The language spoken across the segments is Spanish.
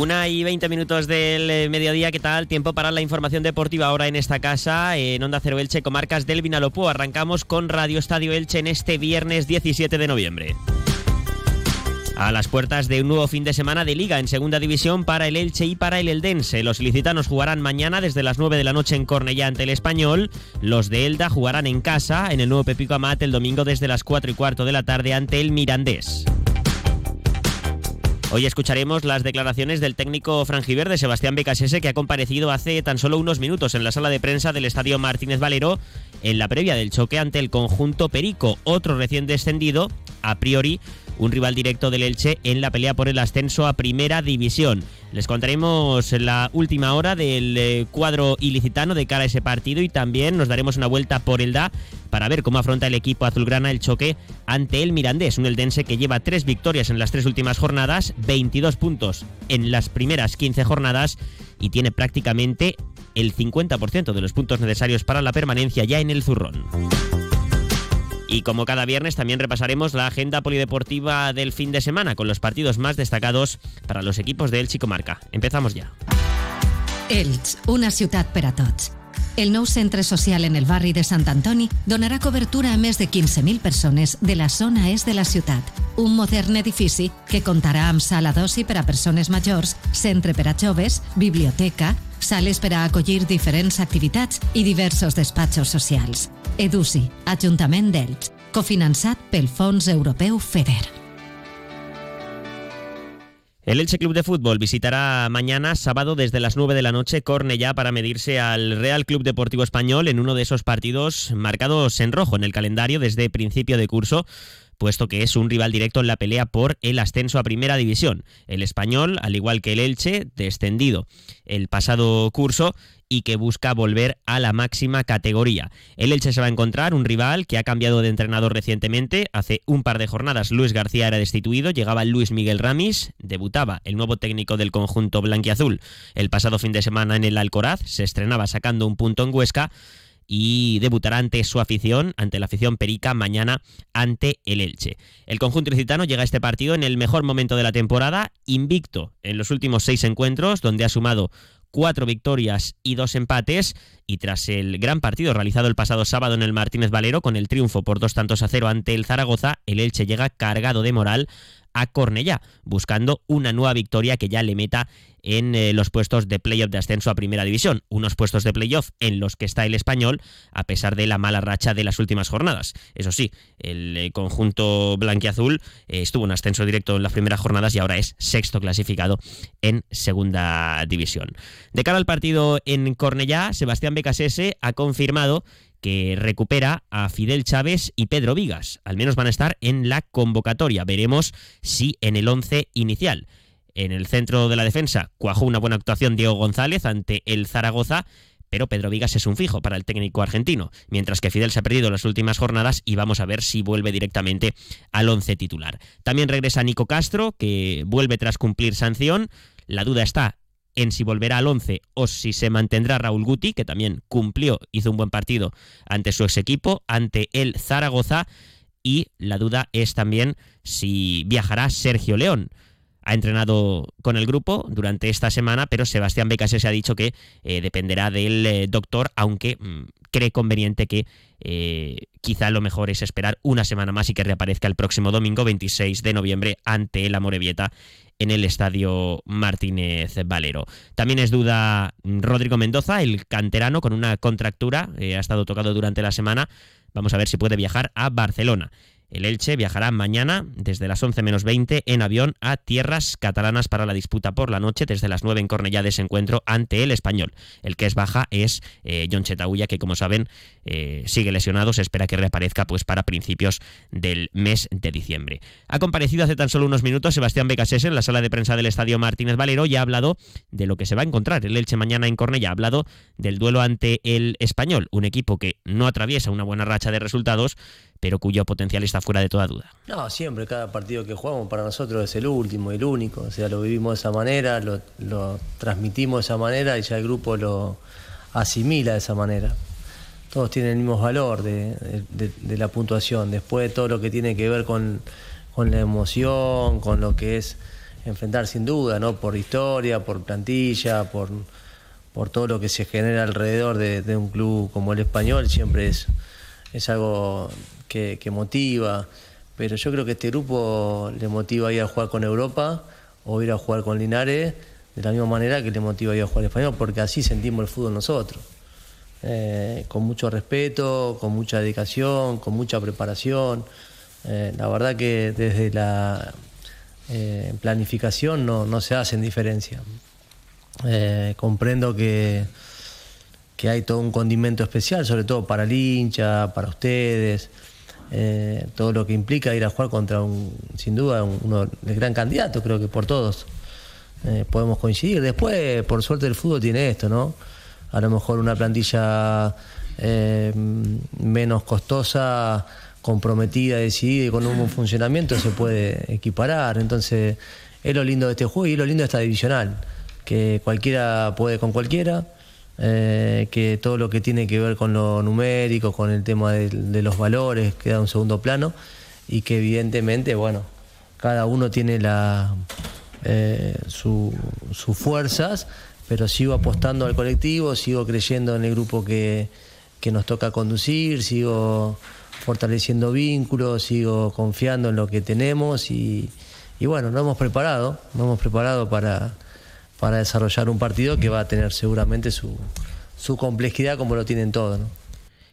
Una y veinte minutos del eh, mediodía, ¿qué tal? Tiempo para la información deportiva ahora en esta casa, en Onda Cero Elche, comarcas del Vinalopó. Arrancamos con Radio Estadio Elche en este viernes 17 de noviembre. A las puertas de un nuevo fin de semana de liga en segunda división para el Elche y para el Eldense. Los licitanos jugarán mañana desde las 9 de la noche en Cornellá ante el Español. Los de Elda jugarán en casa en el nuevo Pepico Amat el domingo desde las 4 y cuarto de la tarde ante el Mirandés. Hoy escucharemos las declaraciones del técnico franjiverde Sebastián Becasese que ha comparecido hace tan solo unos minutos en la sala de prensa del Estadio Martínez Valero en la previa del choque ante el conjunto Perico, otro recién descendido, a priori un rival directo del Elche en la pelea por el ascenso a Primera División. Les contaremos la última hora del eh, cuadro ilicitano de cara a ese partido y también nos daremos una vuelta por el DA para ver cómo afronta el equipo azulgrana el choque ante el Mirandés, un eldense que lleva tres victorias en las tres últimas jornadas, 22 puntos en las primeras 15 jornadas y tiene prácticamente el 50% de los puntos necesarios para la permanencia ya en el zurrón. Y como cada viernes también repasaremos la agenda polideportiva del fin de semana con los partidos más destacados para los equipos de Elche y Comarca. Empezamos ya. Elche, una ciutat per a tots. El nou centre social en el barri de Sant Antoni donarà cobertura a més de 15.000 persones de la zona est de la ciutat. Un modern edifici que comptarà amb sala d'oci per a persones majors, centre per biblioteca, sales per a acollir diferents activitats i diversos despatxos socials. Edusi, Ajuntament d'Elx, cofinançat pel Fons Europeu FEDER. El Elche Club de Fútbol visitará mañana sábado desde las 9 de la noche Cornellá para medirse al Real Club Deportivo Español en uno de esos partidos marcados en rojo en el calendario desde principio de curso puesto que es un rival directo en la pelea por el ascenso a Primera División. El español, al igual que el Elche, descendido el pasado curso y que busca volver a la máxima categoría. El Elche se va a encontrar un rival que ha cambiado de entrenador recientemente. Hace un par de jornadas Luis García era destituido, llegaba Luis Miguel Ramis, debutaba el nuevo técnico del conjunto blanquiazul el pasado fin de semana en el Alcoraz, se estrenaba sacando un punto en Huesca y debutará ante su afición, ante la afición perica, mañana ante el Elche. El conjunto licitano llega a este partido en el mejor momento de la temporada, invicto en los últimos seis encuentros, donde ha sumado cuatro victorias y dos empates. Y tras el gran partido realizado el pasado sábado en el Martínez Valero, con el triunfo por dos tantos a cero ante el Zaragoza, el Elche llega cargado de moral a Cornellá, buscando una nueva victoria que ya le meta en eh, los puestos de playoff de ascenso a Primera División. Unos puestos de playoff en los que está el español, a pesar de la mala racha de las últimas jornadas. Eso sí, el eh, conjunto blanquiazul eh, estuvo en ascenso directo en las primeras jornadas y ahora es sexto clasificado en Segunda División. De cara al partido en Cornellá, Sebastián Becasese ha confirmado que recupera a Fidel Chávez y Pedro Vigas. Al menos van a estar en la convocatoria. Veremos si en el 11 inicial. En el centro de la defensa cuajó una buena actuación Diego González ante el Zaragoza, pero Pedro Vigas es un fijo para el técnico argentino, mientras que Fidel se ha perdido las últimas jornadas y vamos a ver si vuelve directamente al 11 titular. También regresa Nico Castro, que vuelve tras cumplir sanción. La duda está en si volverá al 11 o si se mantendrá Raúl Guti, que también cumplió, hizo un buen partido ante su ex equipo, ante el Zaragoza, y la duda es también si viajará Sergio León. Ha entrenado con el grupo durante esta semana, pero Sebastián Becase se ha dicho que eh, dependerá del eh, doctor, aunque mm, cree conveniente que eh, quizá lo mejor es esperar una semana más y que reaparezca el próximo domingo 26 de noviembre ante la Morevieta en el estadio Martínez Valero. También es duda Rodrigo Mendoza, el canterano con una contractura, ha estado tocado durante la semana. Vamos a ver si puede viajar a Barcelona. El Elche viajará mañana desde las 11 menos 20 en avión a tierras catalanas para la disputa por la noche desde las 9 en Cornellá de ese encuentro ante el español. El que es baja es eh, John Chetauya, que como saben eh, sigue lesionado, se espera que reaparezca pues para principios del mes de diciembre. Ha comparecido hace tan solo unos minutos Sebastián Becasese en la sala de prensa del Estadio Martínez Valero y ha hablado de lo que se va a encontrar el Elche mañana en Cornellá. Ha hablado del duelo ante el español, un equipo que no atraviesa una buena racha de resultados, pero cuyo potencial está fuera de toda duda. No, siempre cada partido que jugamos para nosotros es el último, el único, o sea, lo vivimos de esa manera, lo, transmitimos de esa manera y ya el grupo lo asimila de esa manera. Todos tienen el mismo valor de, la puntuación, después de todo lo que tiene que ver con, la emoción, con lo que es enfrentar sin duda, ¿no? Por historia, por plantilla, por, por todo lo que se genera alrededor de, un club como el español, siempre es, es algo que, motiva. Pero yo creo que este grupo le motiva ir a jugar con Europa o ir a jugar con Linares de la misma manera que le motiva ir a jugar español, porque así sentimos el fútbol nosotros. Eh, con mucho respeto, con mucha dedicación, con mucha preparación. Eh, la verdad que desde la eh, planificación no, no, se hacen diferencia. comprendo que, que hay todo un condimento especial, sobre todo para el hincha, para ustedes. Todo lo que implica ir a jugar contra un, sin duda, uno del gran candidato, creo que por todos podemos coincidir. Después, por suerte, el fútbol tiene esto, ¿no? a lo mejor una plantilla eh, menos costosa, comprometida, decidida y con un buen funcionamiento se puede equiparar. Entonces, es lo lindo de este juego y es lo lindo de esta divisional, que cualquiera puede con cualquiera. Eh, que todo lo que tiene que ver con lo numérico, con el tema de, los valores, queda en un segundo plano. Y que evidentemente, bueno, cada uno tiene la, eh, sus fuerzas pero sigo apostando al colectivo, sigo creyendo en el grupo que, nos toca conducir, sigo fortaleciendo vínculos, sigo confiando en lo que tenemos y, bueno, nos hemos preparado, nos hemos preparado para, para desarrollar un partido que va a tener seguramente su, su complejidad como lo tienen todos.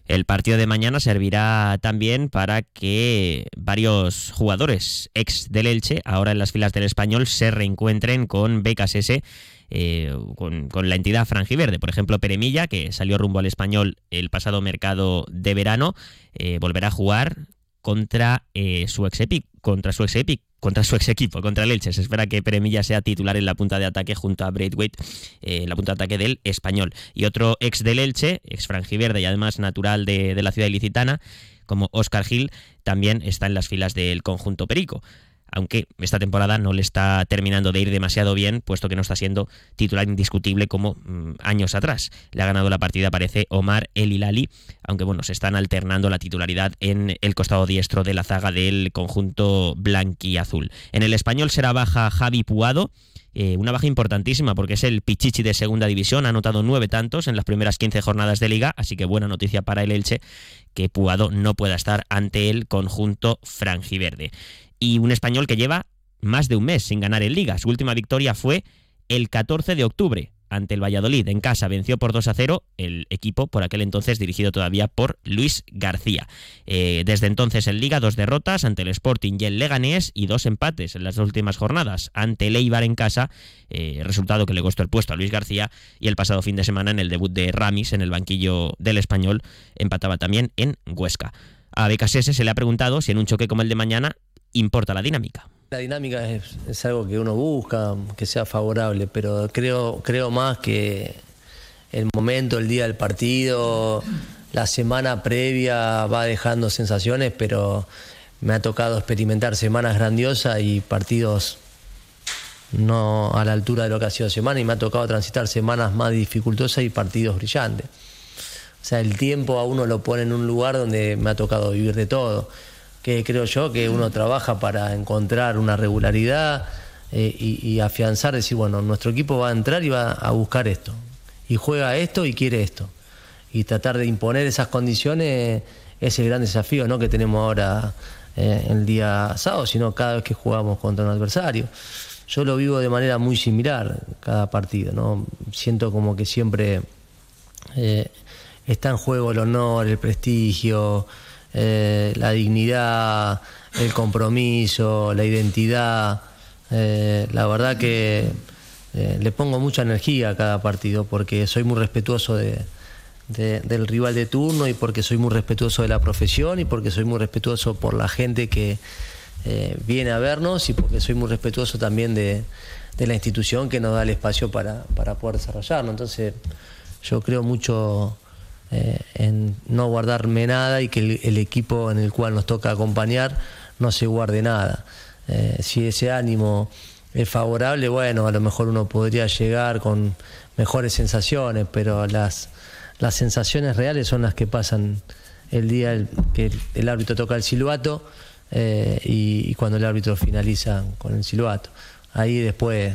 El partido de mañana servirá también para que varios jugadores ex del Elche, ahora en las filas del español, se reencuentren con BKSS eh, con, la entidad franjiverde. Por ejemplo, Peremilla, que salió rumbo al español el pasado mercado de verano, eh, volverá a jugar contra eh, su ex contra su ex contra su ex equipo, contra el Elche. Se espera que Peremilla sea titular en la punta de ataque junto a Braithwaite, en la punta de ataque del español. Y otro ex del Elche, ex franjiverde y además natural de, de la ciudad ilicitana, como Oscar Gil, también está en las filas del conjunto Perico aunque esta temporada no le está terminando de ir demasiado bien, puesto que no está siendo titular indiscutible como mm, años atrás. Le ha ganado la partida, parece, Omar El Hilali, aunque bueno, se están alternando la titularidad en el costado diestro de la zaga del conjunto blanquiazul. En el español será baja Javi Puado, eh, una baja importantísima porque es el Pichichi de segunda división, ha anotado nueve tantos en las primeras 15 jornadas de liga, así que buena noticia para el Elche que Puado no pueda estar ante el conjunto franjiverde y un español que lleva más de un mes sin ganar en liga. Su última victoria fue el 14 de octubre ante el Valladolid. En casa venció por 2 a 0 el equipo, por aquel entonces dirigido todavía por Luis García. Eh, desde entonces en Liga, dos derrotas ante el Sporting y el Leganés y dos empates en las últimas jornadas ante el Eibar en casa, eh, resultado que le costó el puesto a Luis García y el pasado fin de semana en el debut de Ramis en el banquillo del español empataba también en Huesca. A BKSS se le ha preguntado si en un choque como el de mañana importa la dinámica. La dinámica es, algo que uno busca, que sea favorable, pero creo, creo más que el momento, el día del partido, la semana previa va dejando sensaciones, pero me ha tocado experimentar semanas grandiosas y partidos no a la altura de lo que ha sido semana y me ha tocado transitar semanas más dificultosas y partidos brillantes. O sea, el tiempo a uno lo pone en un lugar donde me ha tocado vivir de todo que creo yo que uno trabaja para encontrar una regularidad eh, y, afianzar, decir, bueno, nuestro equipo va a entrar y va a buscar esto, y juega esto y quiere esto. Y tratar de imponer esas condiciones es el gran desafío ¿no? que tenemos ahora eh, el día sábado, sino cada vez que jugamos contra un adversario. Yo lo vivo de manera muy similar cada partido, ¿no? Siento como que siempre eh, está en juego el honor, el prestigio, eh, la dignidad, el compromiso, la identidad. Eh, la verdad que eh, le pongo mucha energía a cada partido porque soy muy respetuoso de, del rival de turno y porque soy muy respetuoso de la profesión y porque soy muy respetuoso por la gente que viene a vernos y porque soy muy respetuoso también de, la institución que nos da el espacio para, para poder desarrollarnos. Entonces yo creo mucho eh, en no guardarme nada y que el, equipo en el cual nos toca acompañar no se guarde nada. Eh, si ese ánimo es favorable, bueno, a lo mejor uno podría llegar con mejores sensaciones, pero las, las sensaciones reales son las que pasan el día que el, árbitro toca el silbato eh, y, cuando el árbitro finaliza con el silbato. ahí después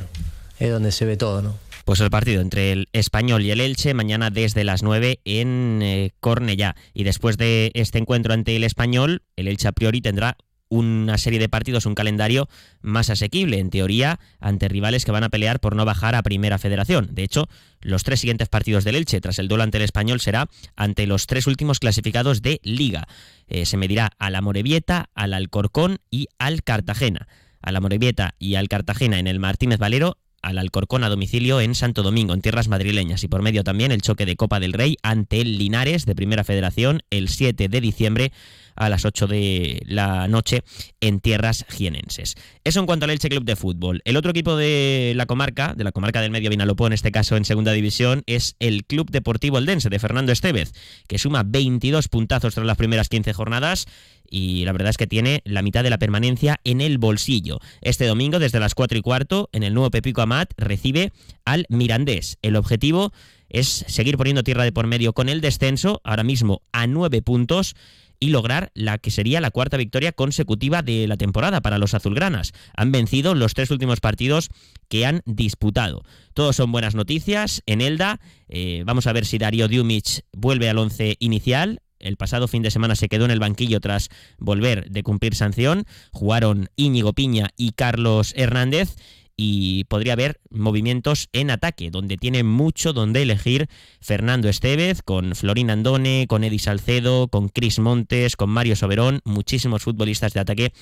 es donde se ve todo, ¿no? Pues el partido entre el Español y el Elche mañana desde las 9 en eh, Cornellá. Y después de este encuentro ante el Español, el Elche a priori tendrá una serie de partidos, un calendario más asequible, en teoría, ante rivales que van a pelear por no bajar a Primera Federación. De hecho, los tres siguientes partidos del Elche, tras el duelo ante el Español, será ante los tres últimos clasificados de Liga. Eh, se medirá a la Morevieta, al Alcorcón y al Cartagena. A la Morevieta y al Cartagena en el Martínez Valero al Alcorcón a domicilio en Santo Domingo, en tierras madrileñas, y por medio también el choque de Copa del Rey ante el Linares de Primera Federación el 7 de diciembre a las 8 de la noche en tierras jienenses. Eso en cuanto al Elche Club de Fútbol. El otro equipo de la comarca, de la comarca del Medio Vinalopó, en este caso en segunda división, es el Club Deportivo Eldense de Fernando Estevez, que suma 22 puntazos tras las primeras 15 jornadas y la verdad es que tiene la mitad de la permanencia en el bolsillo. Este domingo, desde las 4 y cuarto, en el nuevo Pepico Amat, recibe al Mirandés. El objetivo es seguir poniendo tierra de por medio con el descenso, ahora mismo a 9 puntos y lograr la que sería la cuarta victoria consecutiva de la temporada para los azulgranas. Han vencido los tres últimos partidos que han disputado. Todos son buenas noticias. En Elda, eh, vamos a ver si Darío Diumich vuelve al once inicial. El pasado fin de semana se quedó en el banquillo tras volver de cumplir sanción. Jugaron Íñigo Piña y Carlos Hernández y podría haber movimientos en ataque, donde tiene mucho donde elegir Fernando Estevez, con Florín Andone, con Eddie Salcedo, con Cris Montes, con Mario Soberón, muchísimos futbolistas de ataque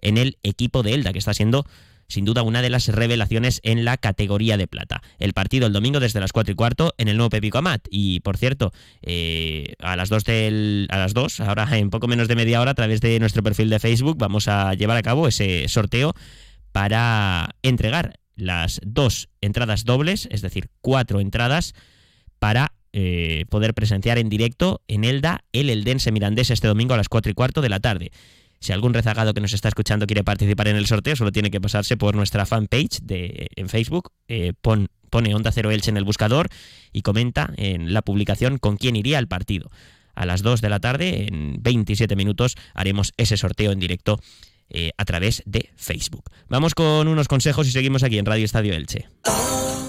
en el equipo de Elda, que está siendo sin duda una de las revelaciones en la categoría de plata. El partido el domingo desde las 4 y cuarto en el nuevo Pepico Amat. Y por cierto, eh, a las 2 del, a las 2, ahora en poco menos de media hora, a través de nuestro perfil de Facebook, vamos a llevar a cabo ese sorteo para entregar las dos entradas dobles, es decir, cuatro entradas para eh, poder presenciar en directo en Elda el Eldense Mirandés este domingo a las cuatro y cuarto de la tarde. Si algún rezagado que nos está escuchando quiere participar en el sorteo, solo tiene que pasarse por nuestra fanpage de, en Facebook, eh, pone Onda Cero Elche en el buscador y comenta en la publicación con quién iría al partido. A las 2 de la tarde, en 27 minutos, haremos ese sorteo en directo eh, a través de Facebook. Vamos con unos consejos y seguimos aquí en Radio Estadio Elche.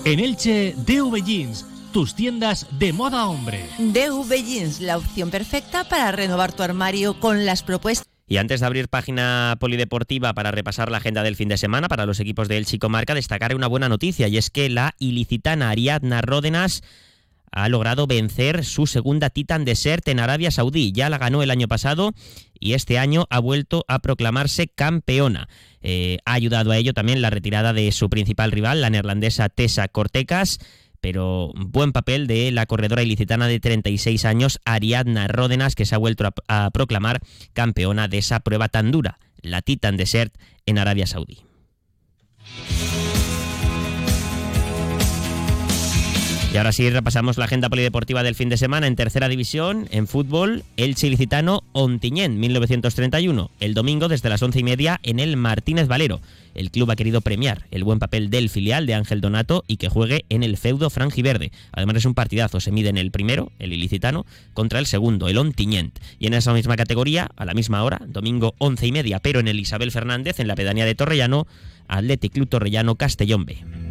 En Elche, DV Jeans, tus tiendas de moda hombre. DV Jeans, la opción perfecta para renovar tu armario con las propuestas. Y antes de abrir página polideportiva para repasar la agenda del fin de semana para los equipos de Elche y Comarca, destacar una buena noticia y es que la ilicitana Ariadna Ródenas ha logrado vencer su segunda Titan Desert en Arabia Saudí. Ya la ganó el año pasado y este año ha vuelto a proclamarse campeona. Eh, ha ayudado a ello también la retirada de su principal rival, la neerlandesa Tessa Cortecas, pero buen papel de la corredora ilicitana de 36 años, Ariadna Ródenas, que se ha vuelto a, a proclamar campeona de esa prueba tan dura, la Titan Desert en Arabia Saudí. Y ahora sí repasamos la agenda polideportiva del fin de semana en tercera división, en fútbol, el chilicitano Ontiñén, 1931, el domingo desde las once y media en el Martínez Valero. El club ha querido premiar el buen papel del filial de Ángel Donato y que juegue en el feudo franjiverde. Además es un partidazo, se mide en el primero, el ilicitano, contra el segundo, el Ontiñent. Y en esa misma categoría, a la misma hora, domingo once y media, pero en el Isabel Fernández, en la pedanía de Torrellano, Athletic Club Torrellano Castellón B.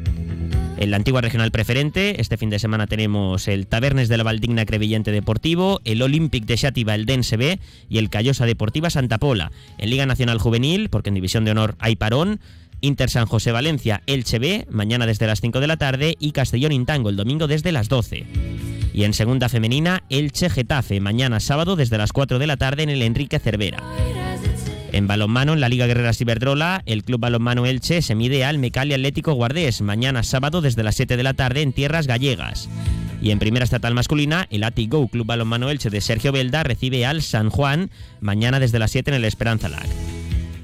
En la antigua regional preferente, este fin de semana tenemos el Tabernes de la Valdigna Crevillente Deportivo, el Olympic de Xativa el Dense B y el Callosa Deportiva Santa Pola. En Liga Nacional Juvenil, porque en División de Honor hay parón, Inter San José Valencia, Elche B, mañana desde las 5 de la tarde y Castellón Intango el domingo desde las 12. Y en segunda femenina, Elche Getafe, mañana sábado desde las 4 de la tarde en el Enrique Cervera. En balonmano, en la Liga Guerrera Ciberdrola, el Club Balonmano Elche se mide al Mecali Atlético Guardés, mañana sábado desde las 7 de la tarde en tierras gallegas. Y en primera estatal masculina, el Go Club Balonmano Elche de Sergio Belda recibe al San Juan, mañana desde las 7 en el Esperanza Lag.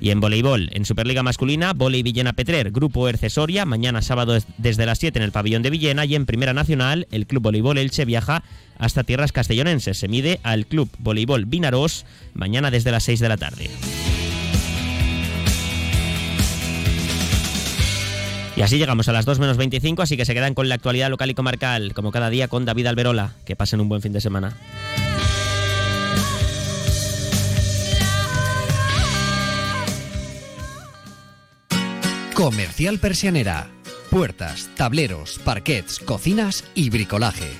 Y en voleibol, en Superliga masculina, Voley Villena Petrer, Grupo Ercesoria, mañana sábado desde las 7 en el pabellón de Villena. Y en Primera Nacional, el Club Voleibol Elche viaja hasta tierras castellonenses. Se mide al Club Voleibol Vinaros, mañana desde las 6 de la tarde. Así llegamos a las 2 menos 25, así que se quedan con la actualidad local y comarcal, como cada día con David Alberola. Que pasen un buen fin de semana. Comercial Persianera. Puertas, tableros, parquets, cocinas y bricolaje.